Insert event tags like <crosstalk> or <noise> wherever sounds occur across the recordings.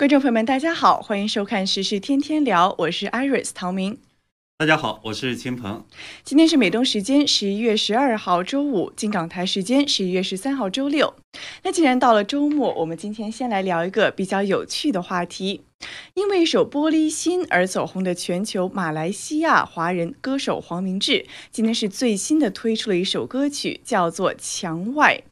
观众朋友们，大家好，欢迎收看《时事天天聊》，我是 Iris 陶明。大家好，我是秦鹏。今天是美东时间十一月十二号周五，金港台时间十一月十三号周六。那既然到了周末，我们今天先来聊一个比较有趣的话题。因为一首《玻璃心》而走红的全球马来西亚华人歌手黄明志，今天是最新的推出了一首歌曲，叫做《墙外》。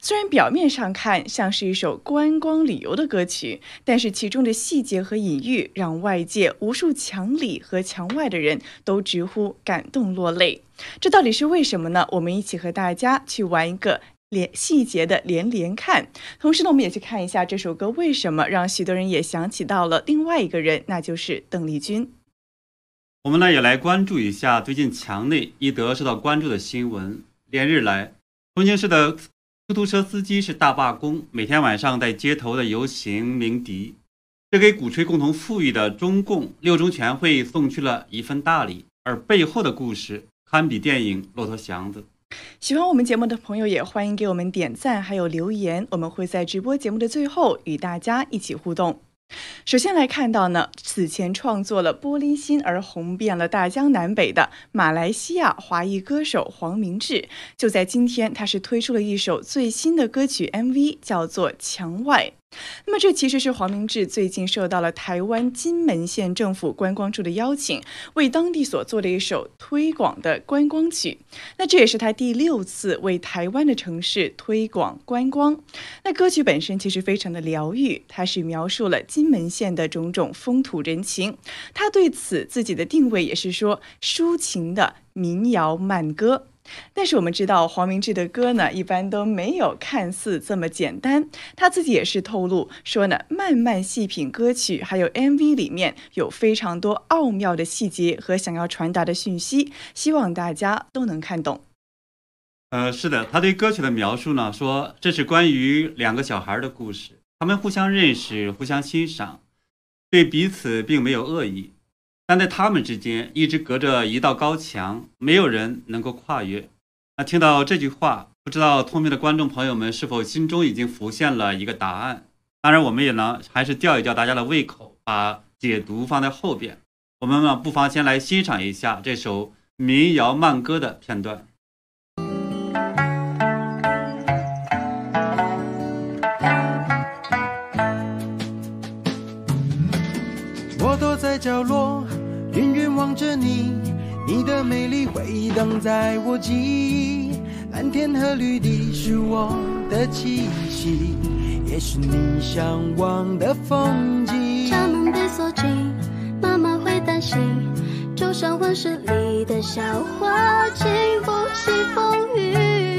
虽然表面上看像是一首观光旅游的歌曲，但是其中的细节和隐喻，让外界无数墙里和墙外的人都直呼感动落泪。这到底是为什么呢？我们一起和大家去玩一个。连细节的连连看，同时呢，我们也去看一下这首歌为什么让许多人也想起到了另外一个人，那就是邓丽君。我们呢也来关注一下最近墙内一德受到关注的新闻。连日来，重庆市的出租车司机是大罢工，每天晚上在街头的游行鸣笛，这给鼓吹共同富裕的中共六中全会送去了一份大礼，而背后的故事堪比电影《骆驼祥子》。喜欢我们节目的朋友也欢迎给我们点赞，还有留言，我们会在直播节目的最后与大家一起互动。首先来看到呢，此前创作了《玻璃心》而红遍了大江南北的马来西亚华裔歌手黄明志，就在今天，他是推出了一首最新的歌曲 MV，叫做《墙外》。那么，这其实是黄明志最近受到了台湾金门县政府观光处的邀请，为当地所做的一首推广的观光曲。那这也是他第六次为台湾的城市推广观光。那歌曲本身其实非常的疗愈，它是描述了金门县的种种风土人情。他对此自己的定位也是说抒情的民谣慢歌。但是我们知道黄明志的歌呢，一般都没有看似这么简单。他自己也是透露说呢，慢慢细品歌曲，还有 MV 里面有非常多奥妙的细节和想要传达的讯息，希望大家都能看懂。呃，是的，他对歌曲的描述呢，说这是关于两个小孩的故事，他们互相认识，互相欣赏，对彼此并没有恶意。但在他们之间一直隔着一道高墙，没有人能够跨越。那听到这句话，不知道聪明的观众朋友们是否心中已经浮现了一个答案？当然，我们也能还是吊一吊大家的胃口，把解读放在后边。我们呢，不妨先来欣赏一下这首民谣慢歌的片段。望着你，你的美丽回荡在我记忆。蓝天和绿地是我的气息，也是你向往的风景。家门被锁紧，妈妈会担心，就像温室里的小花，经不起风雨，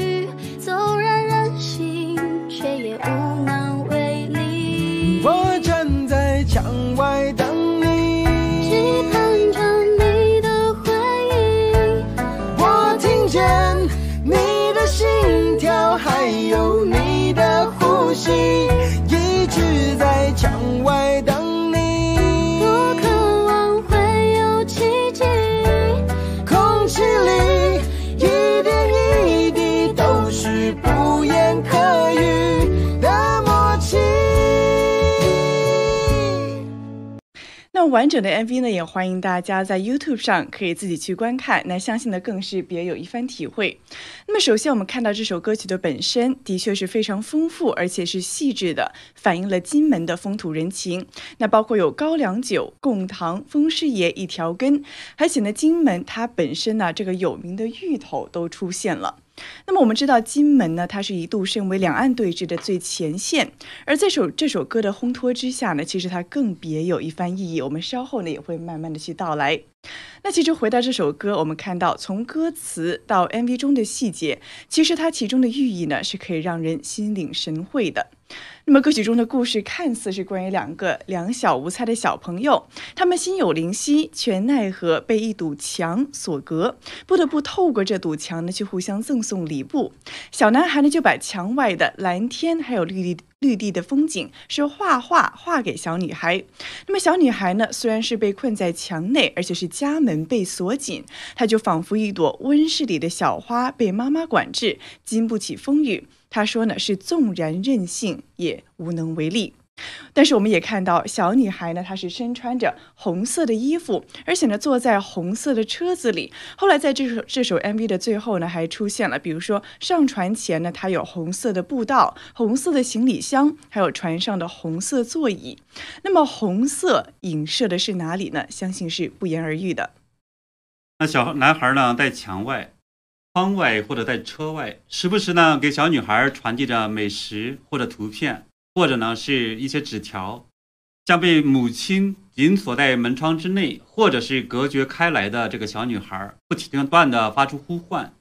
完整的 MV 呢，也欢迎大家在 YouTube 上可以自己去观看。那相信呢，更是别有一番体会。那么，首先我们看到这首歌曲的本身的确是非常丰富，而且是细致的，反映了金门的风土人情。那包括有高粱酒、贡糖、风师爷一条根，还显得，金门它本身呢，这个有名的芋头都出现了。那么我们知道，金门呢，它是一度身为两岸对峙的最前线，而这首这首歌的烘托之下呢，其实它更别有一番意义。我们稍后呢也会慢慢的去道来。那其实回到这首歌，我们看到从歌词到 MV 中的细节，其实它其中的寓意呢是可以让人心领神会的。那么歌曲中的故事看似是关于两个两小无猜的小朋友，他们心有灵犀，却奈何被一堵墙所隔，不得不透过这堵墙呢去互相赠送礼物。小男孩呢就把墙外的蓝天还有绿地。绿地的风景是画画画给小女孩。那么小女孩呢？虽然是被困在墙内，而且是家门被锁紧，她就仿佛一朵温室里的小花，被妈妈管制，经不起风雨。她说呢，是纵然任性也无能为力。但是我们也看到小女孩呢，她是身穿着红色的衣服，而且呢坐在红色的车子里。后来在这首这首 MV 的最后呢，还出现了，比如说上船前呢，它有红色的步道、红色的行李箱，还有船上的红色座椅。那么红色影射的是哪里呢？相信是不言而喻的。那小男孩呢，在墙外、窗外或者在车外，时不时呢给小女孩传递着美食或者图片。或者呢，是一些纸条，像被母亲紧锁在门窗之内，或者是隔绝开来的这个小女孩，不停断的发出呼唤。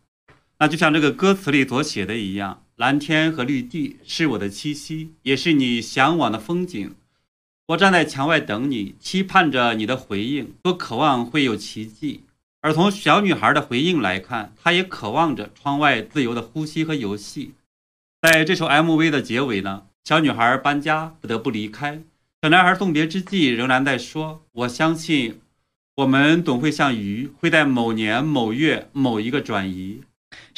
那就像这个歌词里所写的一样：“蓝天和绿地是我的栖息，也是你向往的风景。我站在墙外等你，期盼着你的回应，多渴望会有奇迹。”而从小女孩的回应来看，她也渴望着窗外自由的呼吸和游戏。在这首 MV 的结尾呢？小女孩搬家，不得不离开。小男孩送别之际，仍然在说：“我相信，我们总会像鱼，会在某年某月某一个转移。”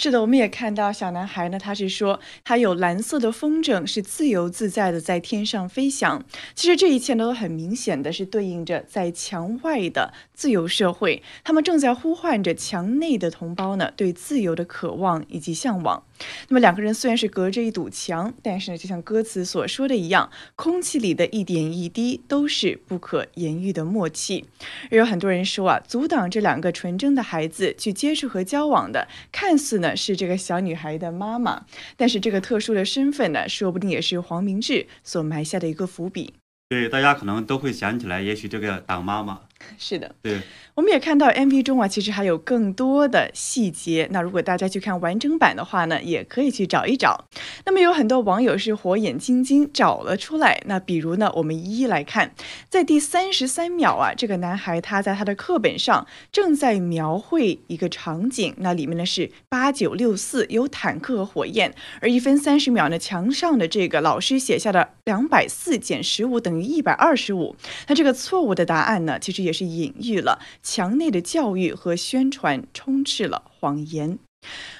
是的，我们也看到小男孩呢，他是说他有蓝色的风筝，是自由自在的在天上飞翔。其实这一切呢，都很明显的是对应着在墙外的自由社会，他们正在呼唤着墙内的同胞呢，对自由的渴望以及向往。那么两个人虽然是隔着一堵墙，但是呢，就像歌词所说的一样，空气里的一点一滴都是不可言喻的默契。也有很多人说啊，阻挡这两个纯真的孩子去接触和交往的，看似呢是这个小女孩的妈妈，但是这个特殊的身份呢，说不定也是黄明志所埋下的一个伏笔。对，大家可能都会想起来，也许这个当妈妈。<laughs> 是的，对，我们也看到 MV 中啊，其实还有更多的细节。那如果大家去看完整版的话呢，也可以去找一找。那么有很多网友是火眼金睛找了出来。那比如呢，我们一一来看，在第三十三秒啊，这个男孩他在他的课本上正在描绘一个场景，那里面呢是八九六四有坦克和火焰，而一分三十秒呢，墙上的这个老师写下的两百四减十五等于一百二十五，那这个错误的答案呢，其实也。也是隐喻了墙内的教育和宣传充斥了谎言。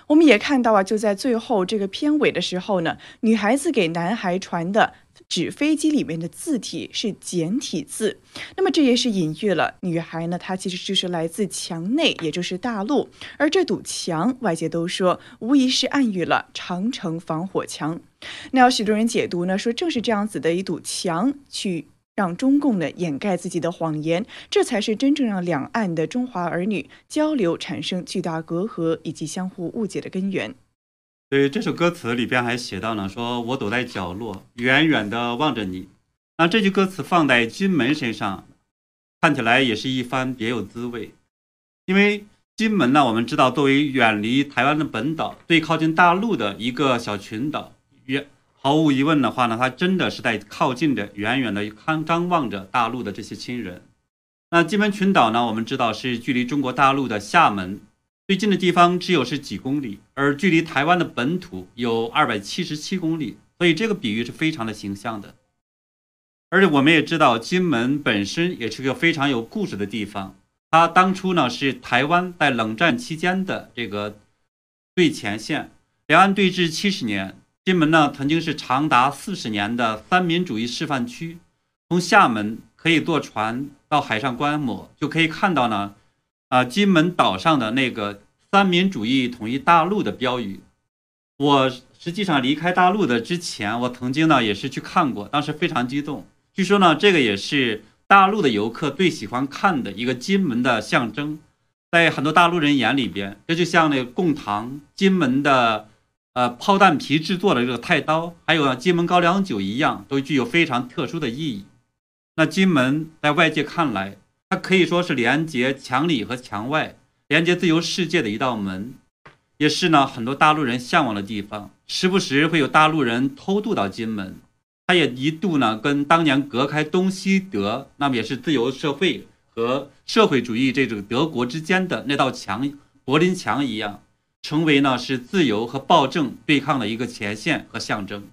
我们也看到啊，就在最后这个片尾的时候呢，女孩子给男孩传的纸飞机里面的字体是简体字，那么这也是隐喻了女孩呢，她其实就是来自墙内，也就是大陆。而这堵墙，外界都说无疑是暗喻了长城防火墙。那有许多人解读呢，说正是这样子的一堵墙去。让中共呢掩盖自己的谎言，这才是真正让两岸的中华儿女交流产生巨大隔阂以及相互误解的根源。对这首歌词里边还写到呢，说我躲在角落，远远的望着你。那这句歌词放在金门身上，看起来也是一番别有滋味。因为金门呢，我们知道作为远离台湾的本岛，最靠近大陆的一个小群岛，远。毫无疑问的话呢，他真的是在靠近着，远远的看张望着大陆的这些亲人。那金门群岛呢，我们知道是距离中国大陆的厦门最近的地方只有是几公里，而距离台湾的本土有二百七十七公里，所以这个比喻是非常的形象的。而且我们也知道，金门本身也是个非常有故事的地方，它当初呢是台湾在冷战期间的这个最前线，两岸对峙七十年。金门呢，曾经是长达四十年的三民主义示范区。从厦门可以坐船到海上观摩，就可以看到呢，啊，金门岛上的那个三民主义统一大陆的标语。我实际上离开大陆的之前，我曾经呢也是去看过，当时非常激动。据说呢，这个也是大陆的游客最喜欢看的一个金门的象征，在很多大陆人眼里边，这就像那个贡糖金门的。呃，炮弹皮制作的这个太刀，还有金门高粱酒一样，都具有非常特殊的意义。那金门在外界看来，它可以说是连接墙里和墙外、连接自由世界的一道门，也是呢很多大陆人向往的地方。时不时会有大陆人偷渡到金门，它也一度呢跟当年隔开东西德，那么也是自由社会和社会主义这种德国之间的那道墙——柏林墙一样。成为呢是自由和暴政对抗的一个前线和象征。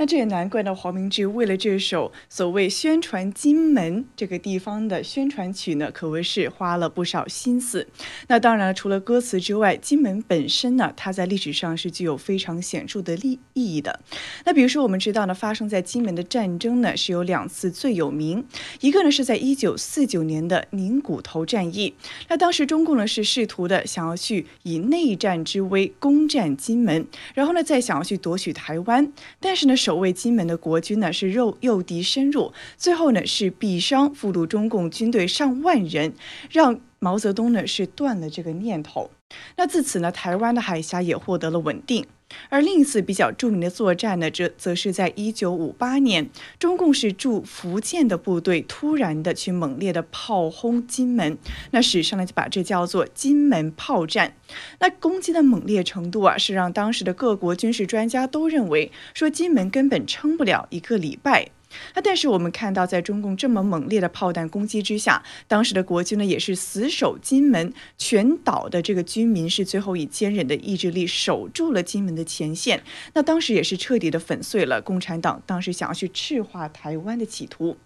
那这也难怪呢，黄明志为了这首所谓宣传金门这个地方的宣传曲呢，可谓是花了不少心思。那当然，除了歌词之外，金门本身呢，它在历史上是具有非常显著的利意义的。那比如说，我们知道呢，发生在金门的战争呢，是有两次最有名，一个呢是在一九四九年的宁古头战役。那当时中共呢是试图的想要去以内战之威攻占金门，然后呢再想要去夺取台湾，但是呢。守卫金门的国军呢是诱诱敌深入，最后呢是毙伤俘虏中共军队上万人，让毛泽东呢是断了这个念头。那自此呢，台湾的海峡也获得了稳定。而另一次比较著名的作战呢，这则是在一九五八年，中共是驻福建的部队突然的去猛烈的炮轰金门，那史上呢就把这叫做金门炮战。那攻击的猛烈程度啊，是让当时的各国军事专家都认为说金门根本撑不了一个礼拜。那但是我们看到，在中共这么猛烈的炮弹攻击之下，当时的国军呢也是死守金门，全岛的这个军民是最后以坚韧的意志力守住了金门的前线。那当时也是彻底的粉碎了共产党当时想要去赤化台湾的企图。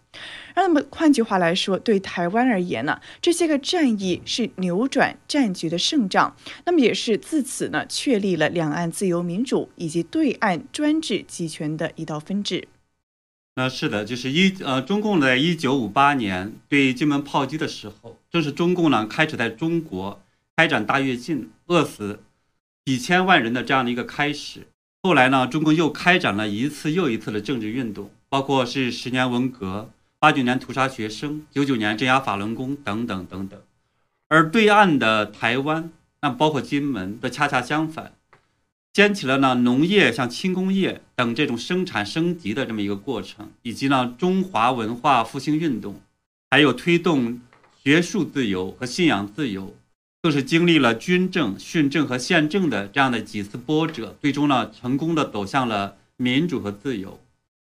那么换句话来说，对台湾而言呢，这些个战役是扭转战局的胜仗，那么也是自此呢确立了两岸自由民主以及对岸专制集权的一道分治。那是的，就是一呃，中共在一九五八年对金门炮击的时候，正是中共呢开始在中国开展大跃进、饿死几千万人的这样的一个开始。后来呢，中共又开展了一次又一次的政治运动，包括是十年文革、八九年屠杀学生、九九年镇压法轮功等等等等。而对岸的台湾，那包括金门，则恰恰相反。掀起了呢农业像轻工业等这种生产升级的这么一个过程，以及呢中华文化复兴运动，还有推动学术自由和信仰自由，更是经历了军政、训政和宪政的这样的几次波折，最终呢成功的走向了民主和自由，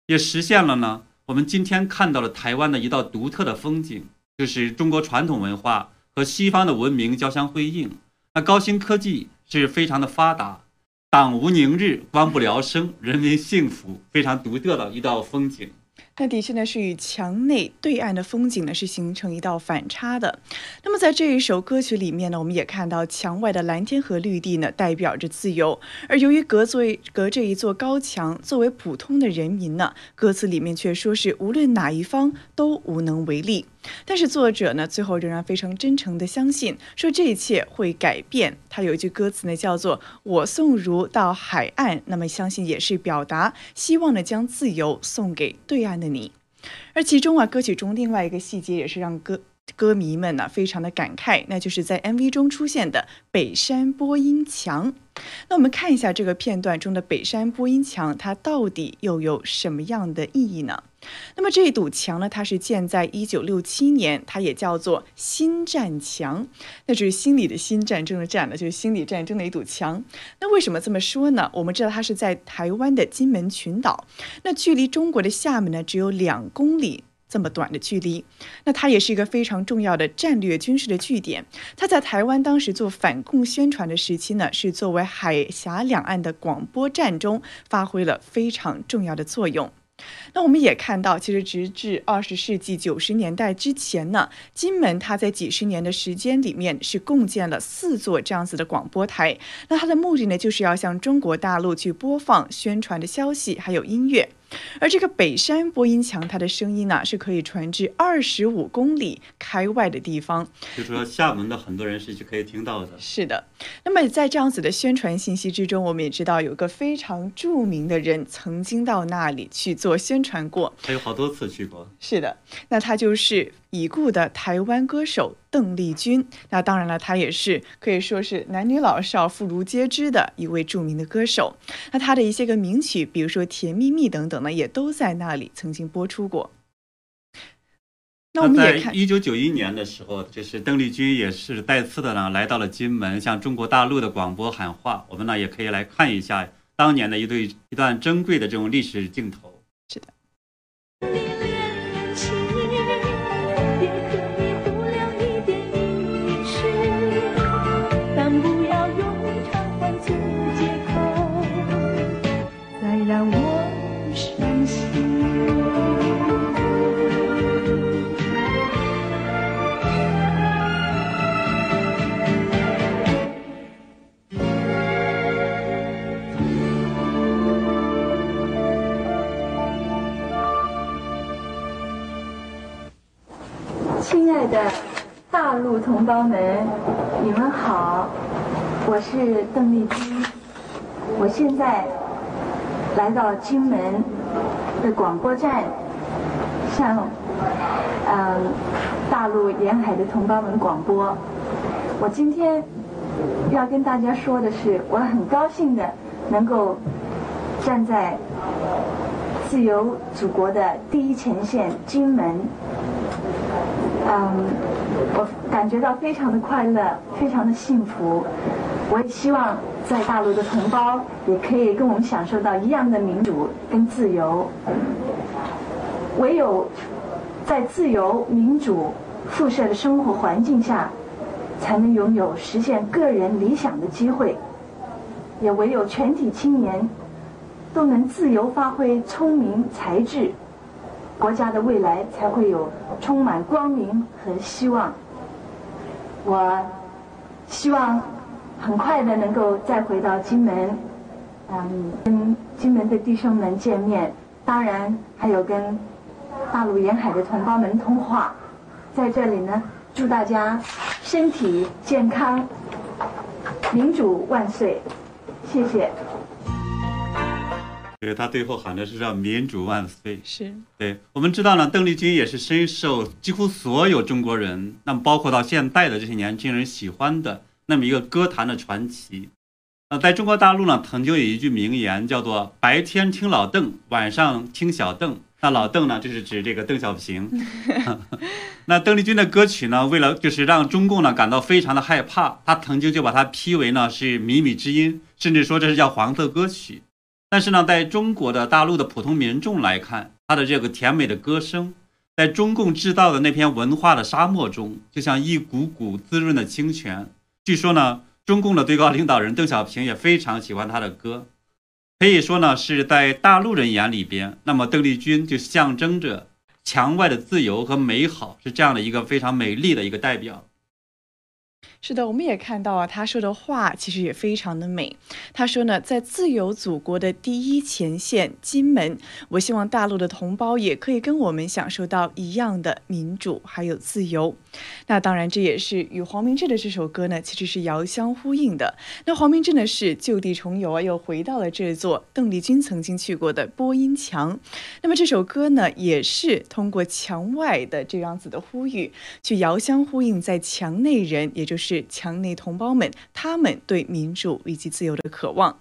也实现了呢我们今天看到了台湾的一道独特的风景，就是中国传统文化和西方的文明交相辉映，那高新科技是非常的发达。党无宁日，官不聊生，人民幸福，非常独特的一道风景。那的确呢，是与墙内对岸的风景呢是形成一道反差的。那么在这一首歌曲里面呢，我们也看到墙外的蓝天和绿地呢，代表着自由。而由于隔作为隔着一座高墙，作为普通的人民呢，歌词里面却说是无论哪一方都无能为力。但是作者呢，最后仍然非常真诚的相信，说这一切会改变。他有一句歌词呢，叫做“我送如到海岸”，那么相信也是表达希望呢，将自由送给对岸的你。而其中啊，歌曲中另外一个细节也是让歌歌迷们呢非常的感慨，那就是在 MV 中出现的北山播音墙。那我们看一下这个片段中的北山播音墙，它到底又有什么样的意义呢？那么这一堵墙呢，它是建在一九六七年，它也叫做心战墙，那就是心理的心战争的战呢，就是心理战争的一堵墙。那为什么这么说呢？我们知道它是在台湾的金门群岛，那距离中国的厦门呢只有两公里。这么短的距离，那它也是一个非常重要的战略军事的据点。它在台湾当时做反共宣传的时期呢，是作为海峡两岸的广播站中发挥了非常重要的作用。那我们也看到，其实直至二十世纪九十年代之前呢，金门它在几十年的时间里面是共建了四座这样子的广播台。那它的目的呢，就是要向中国大陆去播放宣传的消息，还有音乐。而这个北山播音墙，它的声音呢是可以传至二十五公里开外的地方，就说厦门的很多人是可以听到的。是的，那么在这样子的宣传信息之中，我们也知道有个非常著名的人曾经到那里去做宣传过，他有好多次去过。是的，那他就是已故的台湾歌手邓丽君。那当然了，她也是可以说是男女老少妇孺皆知的一位著名的歌手。那她的一些个名曲，比如说《甜蜜蜜》等等呢。也都在那里曾经播出过。那我们也看，一九九一年的时候，就是邓丽君也是再次的呢来到了金门，向中国大陆的广播喊话。我们呢也可以来看一下当年的一对一段珍贵的这种历史镜头。是邓丽君，我现在来到金门的广播站，向嗯大陆沿海的同胞们广播。我今天要跟大家说的是，我很高兴的能够站在自由祖国的第一前线金门。嗯，我感觉到非常的快乐，非常的幸福。我也希望在大陆的同胞也可以跟我们享受到一样的民主跟自由。唯有在自由民主辐射的生活环境下，才能拥有实现个人理想的机会。也唯有全体青年都能自由发挥聪明才智。国家的未来才会有充满光明和希望。我希望很快的能够再回到金门，嗯，跟金门的弟兄们见面，当然还有跟大陆沿海的同胞们通话。在这里呢，祝大家身体健康，民主万岁！谢谢。对他最后喊的是“叫民主万岁”。是对，我们知道呢，邓丽君也是深受几乎所有中国人，那么包括到现代的这些年轻人喜欢的那么一个歌坛的传奇。呃，在中国大陆呢，曾经有一句名言叫做“白天听老邓，晚上听小邓”。那老邓呢，就是指这个邓小平。<laughs> 那邓丽君的歌曲呢，为了就是让中共呢感到非常的害怕，他曾经就把它批为呢是靡靡之音，甚至说这是叫黄色歌曲。但是呢，在中国的大陆的普通民众来看，他的这个甜美的歌声，在中共制造的那片文化的沙漠中，就像一股股滋润的清泉。据说呢，中共的最高领导人邓小平也非常喜欢他的歌，可以说呢，是在大陆人眼里边，那么邓丽君就象征着墙外的自由和美好，是这样的一个非常美丽的一个代表。是的，我们也看到啊，他说的话其实也非常的美。他说呢，在自由祖国的第一前线金门，我希望大陆的同胞也可以跟我们享受到一样的民主还有自由。那当然，这也是与黄明志的这首歌呢，其实是遥相呼应的。那黄明志呢是就地重游啊，又回到了这座邓丽君曾经去过的播音墙。那么这首歌呢，也是通过墙外的这样子的呼吁，去遥相呼应在墙内人，也就是墙内同胞们，他们对民主以及自由的渴望。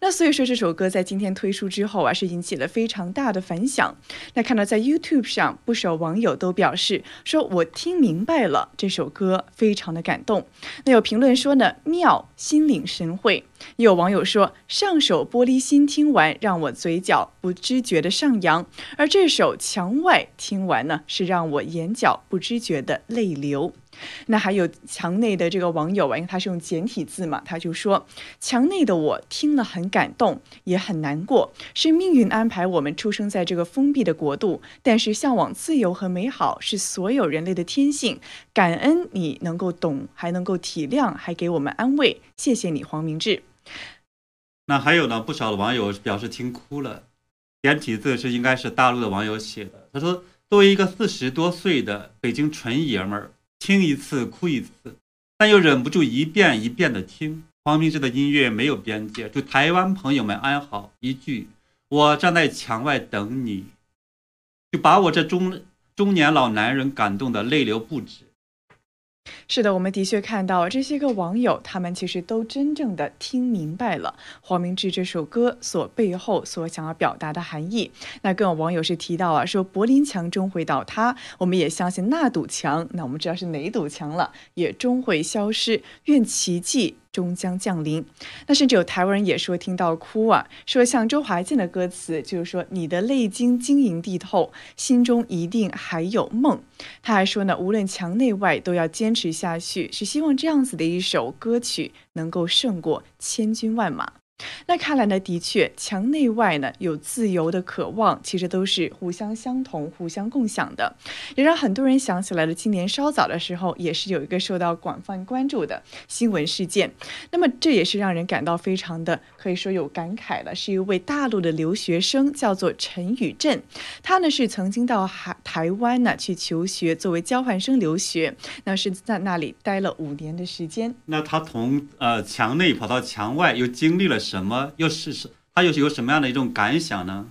那所以说，这首歌在今天推出之后啊，是引起了非常大的反响。那看到在 YouTube 上，不少网友都表示说：“我听明白了这首歌，非常的感动。”那有评论说呢，妙，心领神会。也有网友说，上首《玻璃心》听完，让我嘴角不知觉的上扬；而这首《墙外》听完呢，是让我眼角不知觉的泪流。那还有墙内的这个网友啊，因为他是用简体字嘛，他就说：“墙内的我听了很感动，也很难过，是命运安排我们出生在这个封闭的国度。但是向往自由和美好是所有人类的天性。感恩你能够懂，还能够体谅，还给我们安慰。谢谢你，黄明志。”那还有呢，不少的网友表示听哭了，简体字是应该是大陆的网友写的。他说：“作为一个四十多岁的北京纯爷们儿。”听一次哭一次，但又忍不住一遍一遍的听。黄明志的音乐没有边界，祝台湾朋友们安好。一句“我站在墙外等你”，就把我这中中年老男人感动的泪流不止。是的，我们的确看到这些个网友，他们其实都真正的听明白了黄明志这首歌所背后所想要表达的含义。那更有网友是提到啊，说柏林墙终会倒塌，我们也相信那堵墙，那我们知道是哪堵墙了，也终会消失。愿奇迹。终将降临。那甚至有台湾人也说听到哭啊，说像周华健的歌词，就是说你的泪晶晶莹剔透，心中一定还有梦。他还说呢，无论墙内外都要坚持下去，是希望这样子的一首歌曲能够胜过千军万马。那看来呢，的确，墙内外呢有自由的渴望，其实都是互相相同、互相共享的，也让很多人想起来了。今年稍早的时候，也是有一个受到广泛关注的新闻事件。那么这也是让人感到非常的可以说有感慨了。是一位大陆的留学生，叫做陈宇振，他呢是曾经到海台湾呢去求学，作为交换生留学，那是在那里待了五年的时间。那他从呃墙内跑到墙外，又经历了什么？又是什？他又是有什么样的一种感想呢？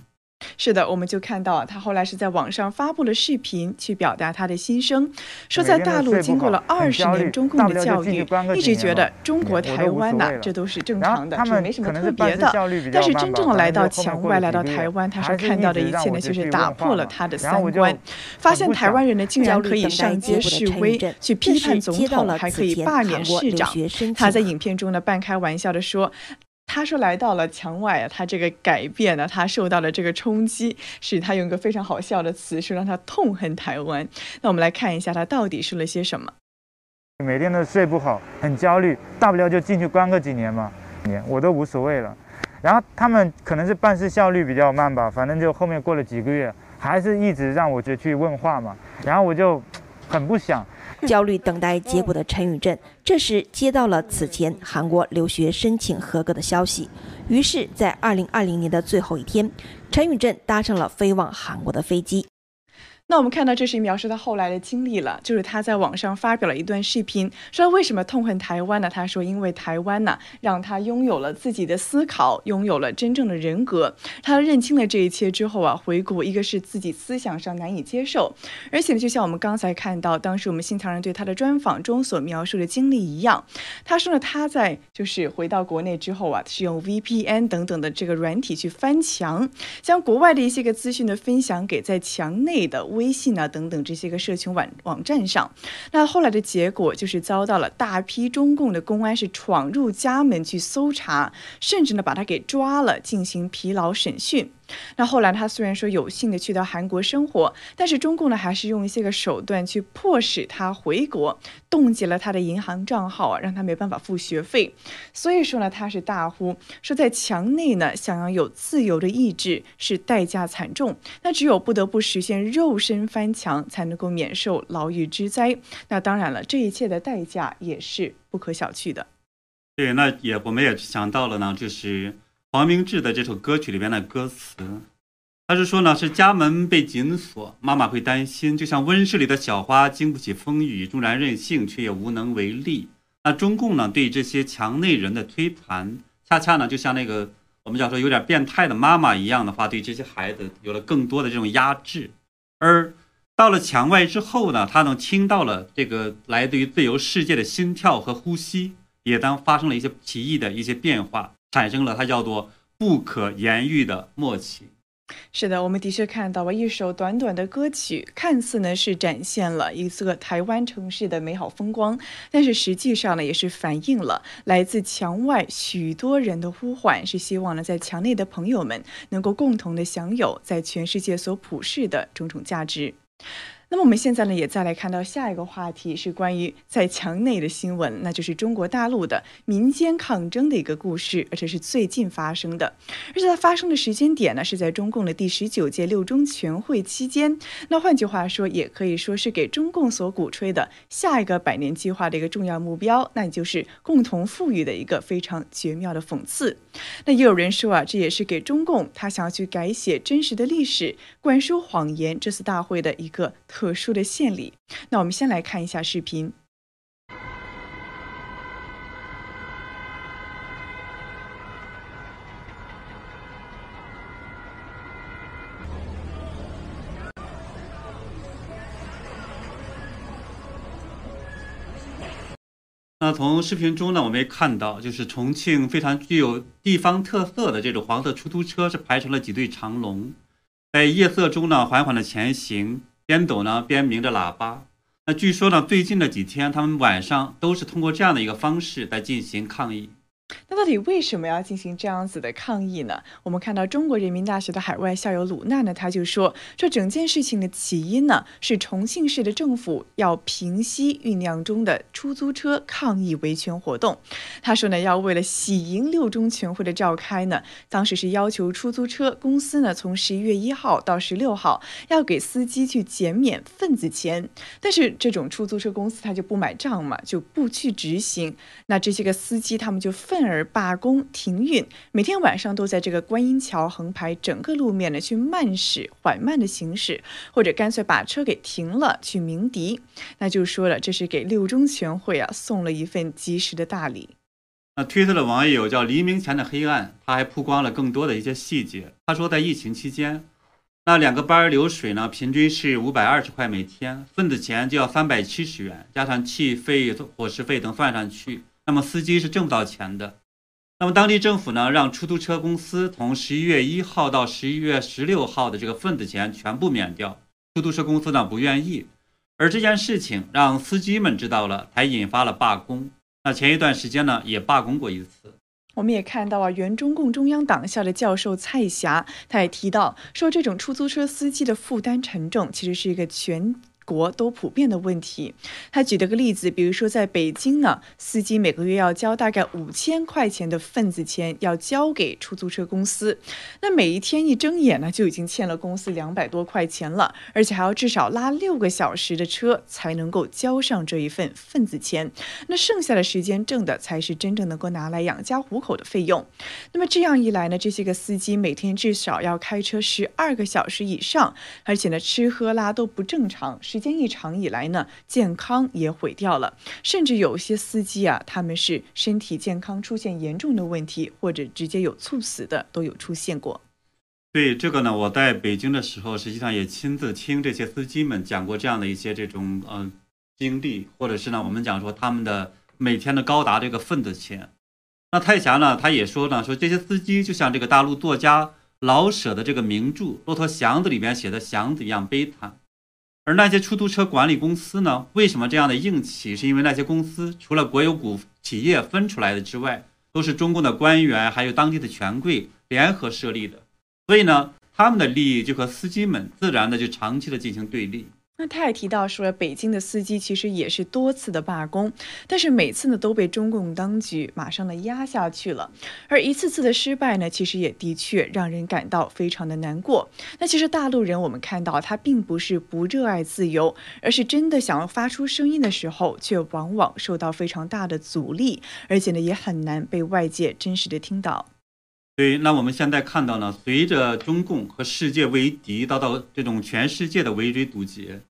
是的，我们就看到啊，他后来是在网上发布了视频，去表达他的心声，说在大陆经过了二十年中共的教育，一直觉得中国台湾呐，这都是正常的，这没什么特别的。但是真正的来到墙外，来到台湾，他说看到的一切呢，就是打破了他的三观，发现台湾人呢竟然可以上街示威，去批判总统，还可以罢免市长。他在影片中呢，半开玩笑的说。他说来到了墙外啊，他这个改变呢，他受到了这个冲击，使他用一个非常好笑的词，说让他痛恨台湾。那我们来看一下他到底说了些什么。每天都睡不好，很焦虑，大不了就进去关个几年嘛，年我都无所谓了。然后他们可能是办事效率比较慢吧，反正就后面过了几个月，还是一直让我就去问话嘛，然后我就很不想。焦虑等待结果的陈宇镇，这时接到了此前韩国留学申请合格的消息，于是，在二零二零年的最后一天，陈宇镇搭上了飞往韩国的飞机。那我们看到，这是描述他后来的经历了，就是他在网上发表了一段视频，说为什么痛恨台湾呢？他说，因为台湾呢，让他拥有了自己的思考，拥有了真正的人格。他认清了这一切之后啊，回顾，一个是自己思想上难以接受，而且呢，就像我们刚才看到，当时我们新唐人对他的专访中所描述的经历一样，他说呢，他在就是回到国内之后啊，是用 VPN 等等的这个软体去翻墙，将国外的一些个资讯的分享给在墙内的。微信啊等等这些个社群网网站上，那后来的结果就是遭到了大批中共的公安是闯入家门去搜查，甚至呢把他给抓了进行疲劳审讯。那后来他虽然说有幸的去到韩国生活，但是中共呢还是用一些个手段去迫使他回国，冻结了他的银行账号啊，让他没办法付学费。所以说呢，他是大呼说在墙内呢，想要有自由的意志是代价惨重，那只有不得不实现肉身翻墙，才能够免受牢狱之灾。那当然了，这一切的代价也是不可小觑的。对，那也我们也想到了呢，就是。黄明志的这首歌曲里边的歌词，他是说呢，是家门被紧锁，妈妈会担心，就像温室里的小花经不起风雨，纵然任性，却也无能为力。那中共呢，对这些墙内人的推盘，恰恰呢，就像那个我们讲说有点变态的妈妈一样的话，对这些孩子有了更多的这种压制。而到了墙外之后呢，他能听到了这个来自于自由世界的心跳和呼吸，也当发生了一些奇异的一些变化。产生了它叫做不可言喻的默契。是的，我们的确看到了一首短短的歌曲，看似呢是展现了一个台湾城市的美好风光，但是实际上呢也是反映了来自墙外许多人的呼唤，是希望呢在墙内的朋友们能够共同的享有在全世界所普世的种种价值。那么我们现在呢，也再来看到下一个话题，是关于在墙内的新闻，那就是中国大陆的民间抗争的一个故事，而且是最近发生的，而且它发生的时间点呢，是在中共的第十九届六中全会期间。那换句话说，也可以说是给中共所鼓吹的下一个百年计划的一个重要目标，那就是共同富裕的一个非常绝妙的讽刺。那也有人说啊，这也是给中共他想要去改写真实的历史、灌输谎言这次大会的一个。特殊的献礼，那我们先来看一下视频。那从视频中呢，我们也看到，就是重庆非常具有地方特色的这种黄色出租车是排成了几对长龙，在夜色中呢缓缓的前行。边走呢边鸣着喇叭，那据说呢最近的几天，他们晚上都是通过这样的一个方式在进行抗议。那到底为什么要进行这样子的抗议呢？我们看到中国人民大学的海外校友鲁娜呢，他就说，这整件事情的起因呢，是重庆市的政府要平息酝酿中的出租车抗议维权活动。他说呢，要为了喜迎六中全会的召开呢，当时是要求出租车公司呢，从十一月一号到十六号要给司机去减免份子钱，但是这种出租车公司他就不买账嘛，就不去执行。那这些个司机他们就愤。而罢工停运，每天晚上都在这个观音桥横排整个路面呢，去慢驶、缓慢的行驶，或者干脆把车给停了去鸣笛。那就说了，这是给六中全会啊送了一份及时的大礼。那推特的网友叫黎明前的黑暗，他还曝光了更多的一些细节。他说，在疫情期间，那两个班流水呢，平均是五百二十块每天，份子钱就要三百七十元，加上气费、伙食费等算上去。那么司机是挣不到钱的。那么当地政府呢，让出租车公司从十一月一号到十一月十六号的这个份子钱全部免掉。出租车公司呢不愿意，而这件事情让司机们知道了，才引发了罢工。那前一段时间呢，也罢工过一次。我们也看到啊，原中共中央党校的教授蔡霞，他也提到说，这种出租车司机的负担沉重，其实是一个全。国都普遍的问题。他举了个例子，比如说在北京呢，司机每个月要交大概五千块钱的份子钱，要交给出租车公司。那每一天一睁眼呢，就已经欠了公司两百多块钱了，而且还要至少拉六个小时的车才能够交上这一份份子钱。那剩下的时间挣的才是真正能够拿来养家糊口的费用。那么这样一来呢，这些个司机每天至少要开车十二个小时以上，而且呢，吃喝拉都不正常。是时间一长以来呢，健康也毁掉了，甚至有些司机啊，他们是身体健康出现严重的问题，或者直接有猝死的都有出现过。对这个呢，我在北京的时候，实际上也亲自听这些司机们讲过这样的一些这种呃经历，或者是呢，我们讲说他们的每天的高达这个份子钱。那太霞呢，他也说呢，说这些司机就像这个大陆作家老舍的这个名著《骆驼祥子》里面写的祥子一样悲惨。而那些出租车管理公司呢？为什么这样的硬气？是因为那些公司除了国有股企业分出来的之外，都是中共的官员还有当地的权贵联合设立的，所以呢，他们的利益就和司机们自然的就长期的进行对立。那他也提到说，北京的司机其实也是多次的罢工，但是每次呢都被中共当局马上的压下去了。而一次次的失败呢，其实也的确让人感到非常的难过。那其实大陆人我们看到他并不是不热爱自由，而是真的想要发出声音的时候，却往往受到非常大的阻力，而且呢也很难被外界真实的听到。对，那我们现在看到呢，随着中共和世界为敌，遭到这种全世界的围追堵截。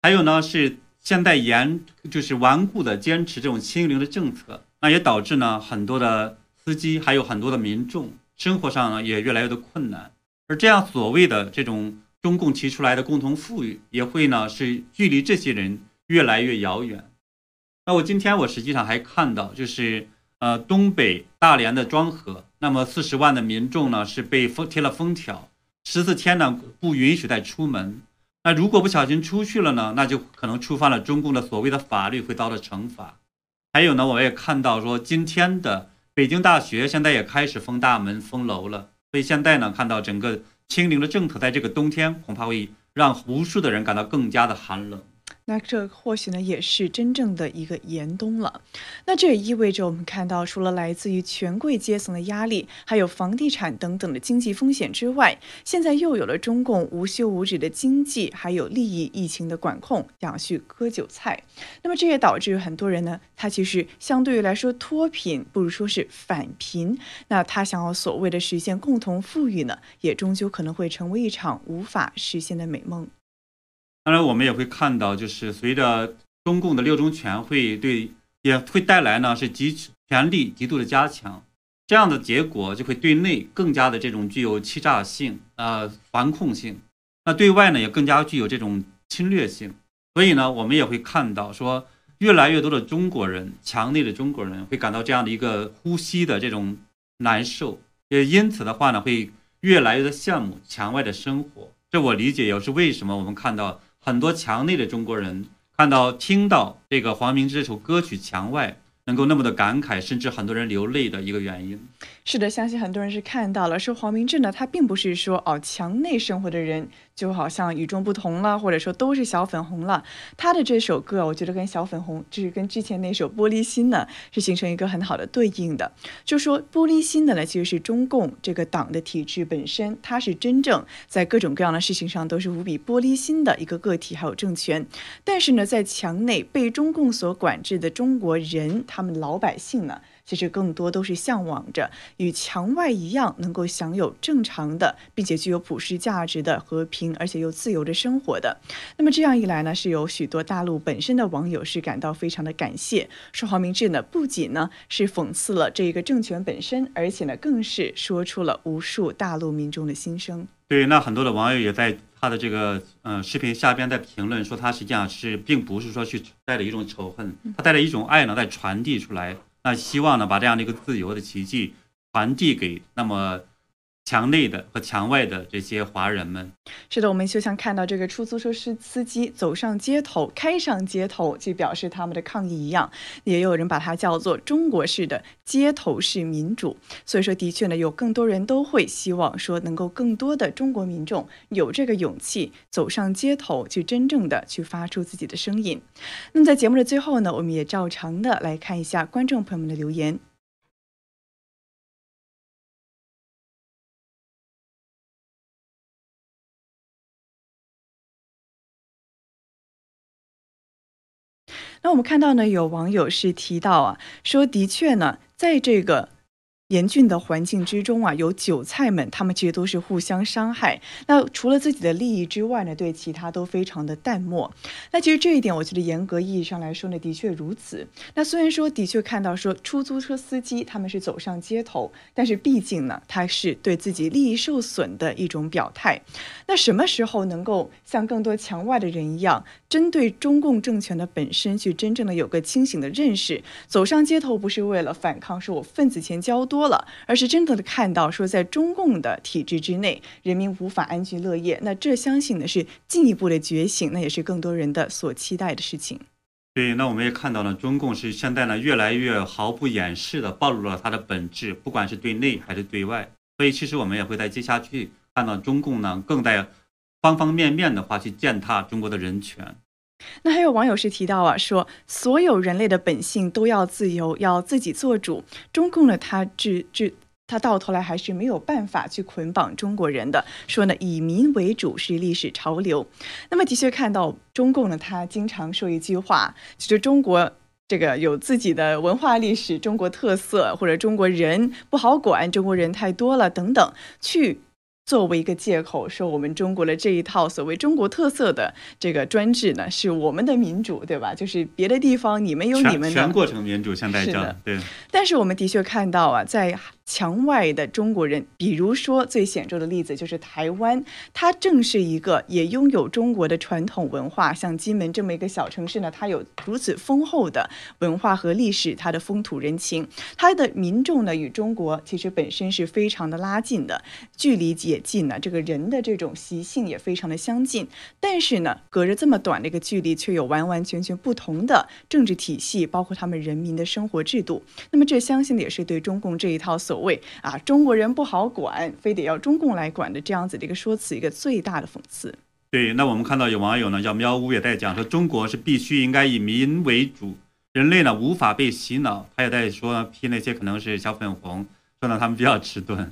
还有呢，是现在严就是顽固的坚持这种清零的政策，那也导致呢很多的司机还有很多的民众生活上呢也越来越的困难，而这样所谓的这种中共提出来的共同富裕，也会呢是距离这些人越来越遥远。那我今天我实际上还看到，就是呃东北大连的庄河，那么四十万的民众呢是被封贴了封条，十四天呢不允许再出门。那如果不小心出去了呢？那就可能触犯了中共的所谓的法律，会遭到惩罚。还有呢，我也看到说，今天的北京大学现在也开始封大门、封楼了。所以现在呢，看到整个清零的政策，在这个冬天恐怕会让无数的人感到更加的寒冷。那这或许呢，也是真正的一个严冬了。那这也意味着我们看到，除了来自于权贵阶层的压力，还有房地产等等的经济风险之外，现在又有了中共无休无止的经济还有利益疫情的管控，想去割韭菜。那么这也导致很多人呢，他其实相对于来说脱贫，不如说是反贫。那他想要所谓的实现共同富裕呢，也终究可能会成为一场无法实现的美梦。当然，我们也会看到，就是随着中共的六中全会对也会带来呢，是极权力极度的加强，这样的结果就会对内更加的这种具有欺诈性、呃防控性，那对外呢也更加具有这种侵略性。所以呢，我们也会看到说，越来越多的中国人，墙内的中国人会感到这样的一个呼吸的这种难受，也因此的话呢，会越来越的羡慕墙外的生活。这我理解也是为什么我们看到。很多墙内的中国人看到、听到这个黄明志这首歌曲《墙外》，能够那么的感慨，甚至很多人流泪的一个原因。是的，相信很多人是看到了，说黄明志呢，他并不是说哦，墙内生活的人就好像与众不同了，或者说都是小粉红了。他的这首歌，我觉得跟小粉红，就是跟之前那首《玻璃心》呢，是形成一个很好的对应的。就说玻璃心的呢，其实是中共这个党的体制本身，它是真正在各种各样的事情上都是无比玻璃心的一个个体，还有政权。但是呢，在墙内被中共所管制的中国人，他们老百姓呢？其实更多都是向往着与墙外一样，能够享有正常的，并且具有普世价值的和平，而且又自由的生活的。那么这样一来呢，是有许多大陆本身的网友是感到非常的感谢。说黄明志呢，不仅呢是讽刺了这一个政权本身，而且呢更是说出了无数大陆民众的心声。对，那很多的网友也在他的这个嗯视频下边在评论说，他实际上是并不是说去带着一种仇恨，他带着一种爱呢在传递出来。那希望呢，把这样的一个自由的奇迹传递给那么墙内的和墙外的这些华人们。是的，我们就像看到这个出租车司司机走上街头，开上街头去表示他们的抗议一样，也有人把它叫做中国式的街头式民主。所以说，的确呢，有更多人都会希望说，能够更多的中国民众有这个勇气走上街头，去真正的去发出自己的声音。那么在节目的最后呢，我们也照常的来看一下观众朋友们的留言。那我们看到呢，有网友是提到啊，说的确呢，在这个。严峻的环境之中啊，有韭菜们，他们其实都是互相伤害。那除了自己的利益之外呢，对其他都非常的淡漠。那其实这一点，我觉得严格意义上来说呢，的确如此。那虽然说的确看到说出租车司机他们是走上街头，但是毕竟呢，他是对自己利益受损的一种表态。那什么时候能够像更多墙外的人一样，针对中共政权的本身去真正的有个清醒的认识，走上街头不是为了反抗，说我份子钱交多。多了，而是真正的看到说，在中共的体制之内，人民无法安居乐业。那这相信呢是进一步的觉醒，那也是更多人的所期待的事情。对，那我们也看到了，中共是现在呢越来越毫不掩饰的暴露了它的本质，不管是对内还是对外。所以其实我们也会在接下去看到中共呢更在方方面面的话去践踏中国的人权。那还有网友是提到啊，说所有人类的本性都要自由，要自己做主。中共呢，他至至他到头来还是没有办法去捆绑中国人的。说呢，以民为主是历史潮流。那么的确看到中共呢，他经常说一句话，就是中国这个有自己的文化历史、中国特色，或者中国人不好管，中国人太多了等等，去。作为一个借口，说我们中国的这一套所谓中国特色的这个专制呢，是我们的民主，对吧？就是别的地方你们有你们的全过程民主，相代证对。但是我们的确看到啊，在。墙外的中国人，比如说最显著的例子就是台湾，它正是一个也拥有中国的传统文化，像金门这么一个小城市呢，它有如此丰厚的文化和历史，它的风土人情，它的民众呢与中国其实本身是非常的拉近的，距离也近呢，这个人的这种习性也非常的相近，但是呢，隔着这么短的一个距离，却有完完全全不同的政治体系，包括他们人民的生活制度，那么这相信也是对中共这一套所。谓啊，中国人不好管，非得要中共来管的这样子的一个说辞，一个最大的讽刺。对，那我们看到有网友呢，叫喵呜也在讲说，中国是必须应该以民为主，人类呢无法被洗脑。他也在说批那些可能是小粉红，说呢他们比较迟钝。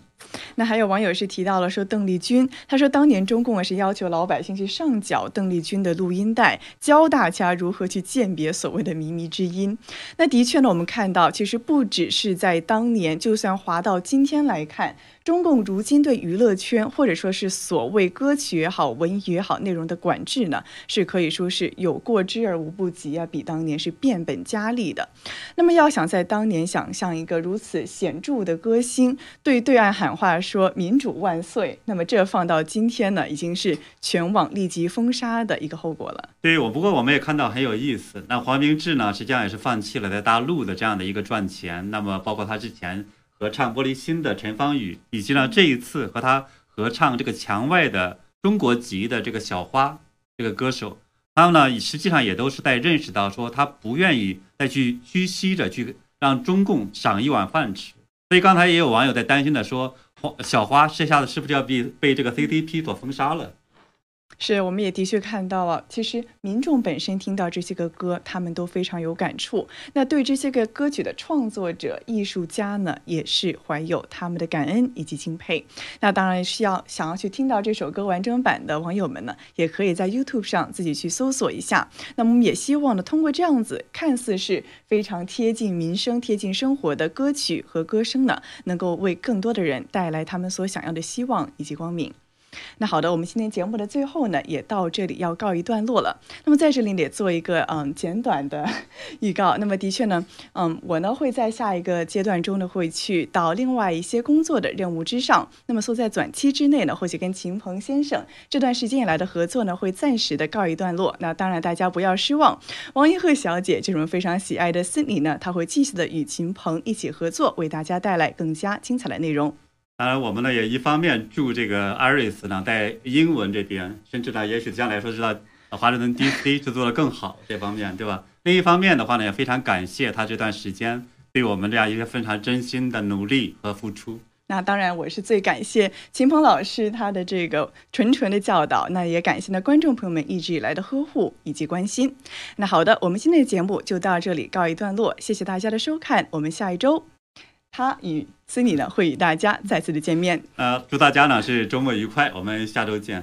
那还有网友是提到了说邓丽君，他说当年中共啊是要求老百姓去上缴邓丽君的录音带，教大家如何去鉴别所谓的靡靡之音。那的确呢，我们看到其实不只是在当年，就算滑到今天来看。中共如今对娱乐圈或者说是所谓歌曲也好、文娱也好内容的管制呢，是可以说是有过之而无不及啊，比当年是变本加厉的。那么要想在当年想象一个如此显著的歌星对对岸喊喊话说“民主万岁”，那么这放到今天呢，已经是全网立即封杀的一个后果了。对我，不过我们也看到很有意思。那黄明志呢，实际上也是放弃了在大陆的这样的一个赚钱。那么包括他之前。合唱《玻璃心》的陈芳宇，以及呢这一次和他合唱这个墙外的中国籍的这个小花这个歌手，他们呢实际上也都是在认识到说他不愿意再去屈膝着去让中共赏一碗饭吃。所以刚才也有网友在担心的说，小花这下子是不是要被被这个 CCP 所封杀了？是，我们也的确看到了。其实民众本身听到这些个歌，他们都非常有感触。那对这些个歌曲的创作者、艺术家呢，也是怀有他们的感恩以及敬佩。那当然是要想要去听到这首歌完整版的网友们呢，也可以在 YouTube 上自己去搜索一下。那我们也希望呢，通过这样子看似是非常贴近民生、贴近生活的歌曲和歌声呢，能够为更多的人带来他们所想要的希望以及光明。那好的，我们今天节目的最后呢，也到这里要告一段落了。那么在这里也做一个嗯简短的 <laughs> 预告。那么的确呢，嗯，我呢会在下一个阶段中呢会去到另外一些工作的任务之上。那么说在短期之内呢，或许跟秦鹏先生这段时间以来的合作呢会暂时的告一段落。那当然大家不要失望，王一鹤小姐这种非常喜爱的思妮呢，她会继续的与秦鹏一起合作，为大家带来更加精彩的内容。当然，我们呢也一方面祝这个 Iris 呢在英文这边，甚至呢也许将来说知道华盛顿 DC 制作的更好这方面，对吧？另一方面的话呢，也非常感谢他这段时间对我们这样一个非常真心的努力和付出。那当然，我是最感谢秦鹏老师他的这个纯纯的教导，那也感谢呢观众朋友们一直以来的呵护以及关心。那好的，我们今天的节目就到这里告一段落，谢谢大家的收看，我们下一周。他与孙女呢会与大家再次的见面。呃，祝大家呢是周末愉快，我们下周见。